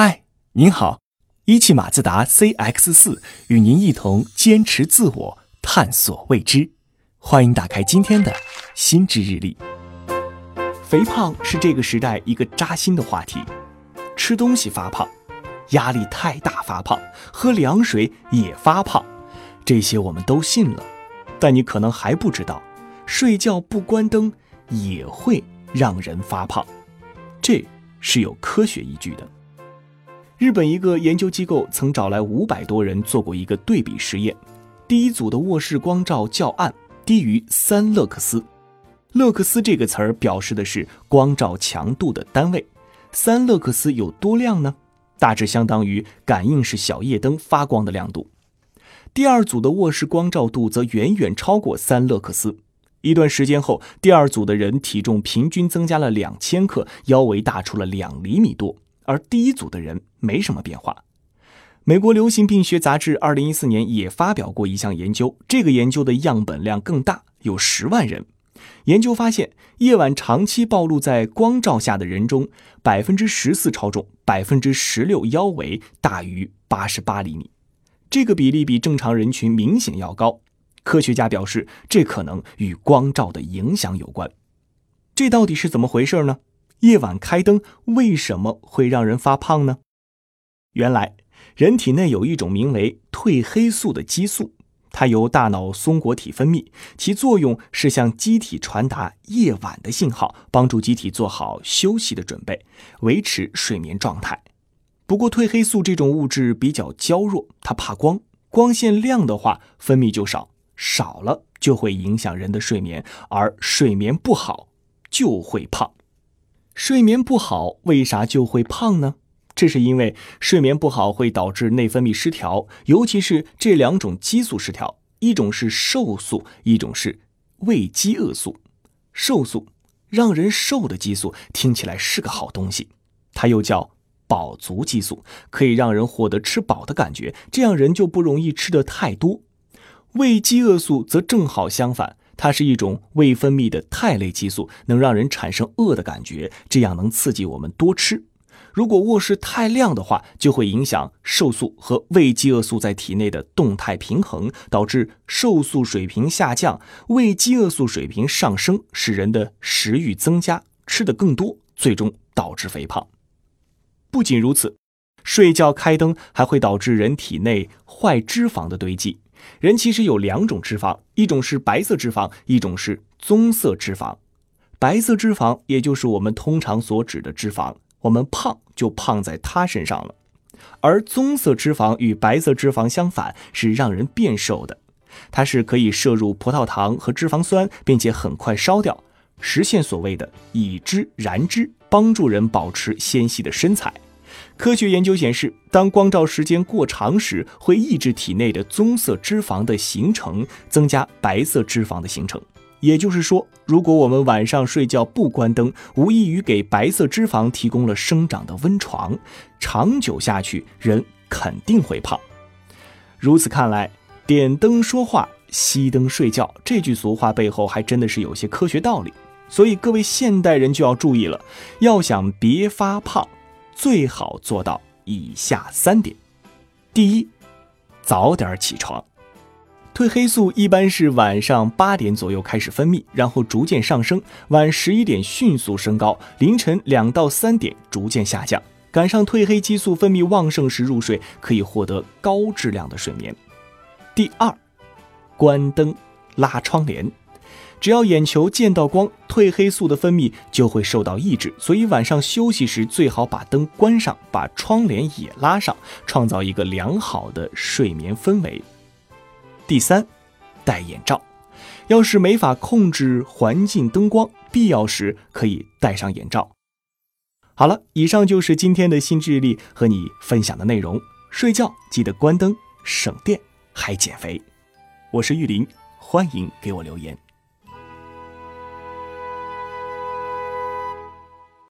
嗨，您好，一汽马自达 CX 四与您一同坚持自我，探索未知。欢迎打开今天的心智日历。肥胖是这个时代一个扎心的话题，吃东西发胖，压力太大发胖，喝凉水也发胖，这些我们都信了。但你可能还不知道，睡觉不关灯也会让人发胖，这是有科学依据的。日本一个研究机构曾找来五百多人做过一个对比实验，第一组的卧室光照较暗，低于三勒克斯。勒克斯这个词儿表示的是光照强度的单位，三勒克斯有多亮呢？大致相当于感应式小夜灯发光的亮度。第二组的卧室光照度则远远超过三勒克斯。一段时间后，第二组的人体重平均增加了两千克，腰围大出了两厘米多，而第一组的人没什么变化。美国流行病学杂志二零一四年也发表过一项研究，这个研究的样本量更大，有十万人。研究发现，夜晚长期暴露在光照下的人中，百分之十四超重，百分之十六腰围大于八十八厘米，这个比例比正常人群明显要高。科学家表示，这可能与光照的影响有关。这到底是怎么回事呢？夜晚开灯为什么会让人发胖呢？原来，人体内有一种名为褪黑素的激素。它由大脑松果体分泌，其作用是向机体传达夜晚的信号，帮助机体做好休息的准备，维持睡眠状态。不过，褪黑素这种物质比较娇弱，它怕光，光线亮的话分泌就少，少了就会影响人的睡眠，而睡眠不好就会胖。睡眠不好为啥就会胖呢？这是因为睡眠不好会导致内分泌失调，尤其是这两种激素失调，一种是瘦素，一种是胃饥饿素。瘦素让人瘦的激素听起来是个好东西，它又叫饱足激素，可以让人获得吃饱的感觉，这样人就不容易吃得太多。胃饥饿素则正好相反，它是一种未分泌的肽类激素，能让人产生饿的感觉，这样能刺激我们多吃。如果卧室太亮的话，就会影响瘦素和胃饥饿素在体内的动态平衡，导致瘦素水平下降，胃饥饿素水平上升，使人的食欲增加，吃的更多，最终导致肥胖。不仅如此，睡觉开灯还会导致人体内坏脂肪的堆积。人其实有两种脂肪，一种是白色脂肪，一种是棕色脂肪。白色脂肪也就是我们通常所指的脂肪。我们胖就胖在它身上了，而棕色脂肪与白色脂肪相反，是让人变瘦的。它是可以摄入葡萄糖和脂肪酸，并且很快烧掉，实现所谓的以脂燃脂，帮助人保持纤细的身材。科学研究显示，当光照时间过长时，会抑制体内的棕色脂肪的形成，增加白色脂肪的形成。也就是说，如果我们晚上睡觉不关灯，无异于给白色脂肪提供了生长的温床，长久下去，人肯定会胖。如此看来，“点灯说话，熄灯睡觉”这句俗话背后还真的是有些科学道理。所以各位现代人就要注意了，要想别发胖，最好做到以下三点：第一，早点起床。褪黑素一般是晚上八点左右开始分泌，然后逐渐上升，晚十一点迅速升高，凌晨两到三点逐渐下降。赶上褪黑激素分泌旺盛时入睡，可以获得高质量的睡眠。第二，关灯，拉窗帘。只要眼球见到光，褪黑素的分泌就会受到抑制，所以晚上休息时最好把灯关上，把窗帘也拉上，创造一个良好的睡眠氛围。第三，戴眼罩。要是没法控制环境灯光，必要时可以戴上眼罩。好了，以上就是今天的新智力和你分享的内容。睡觉记得关灯，省电还减肥。我是玉林，欢迎给我留言。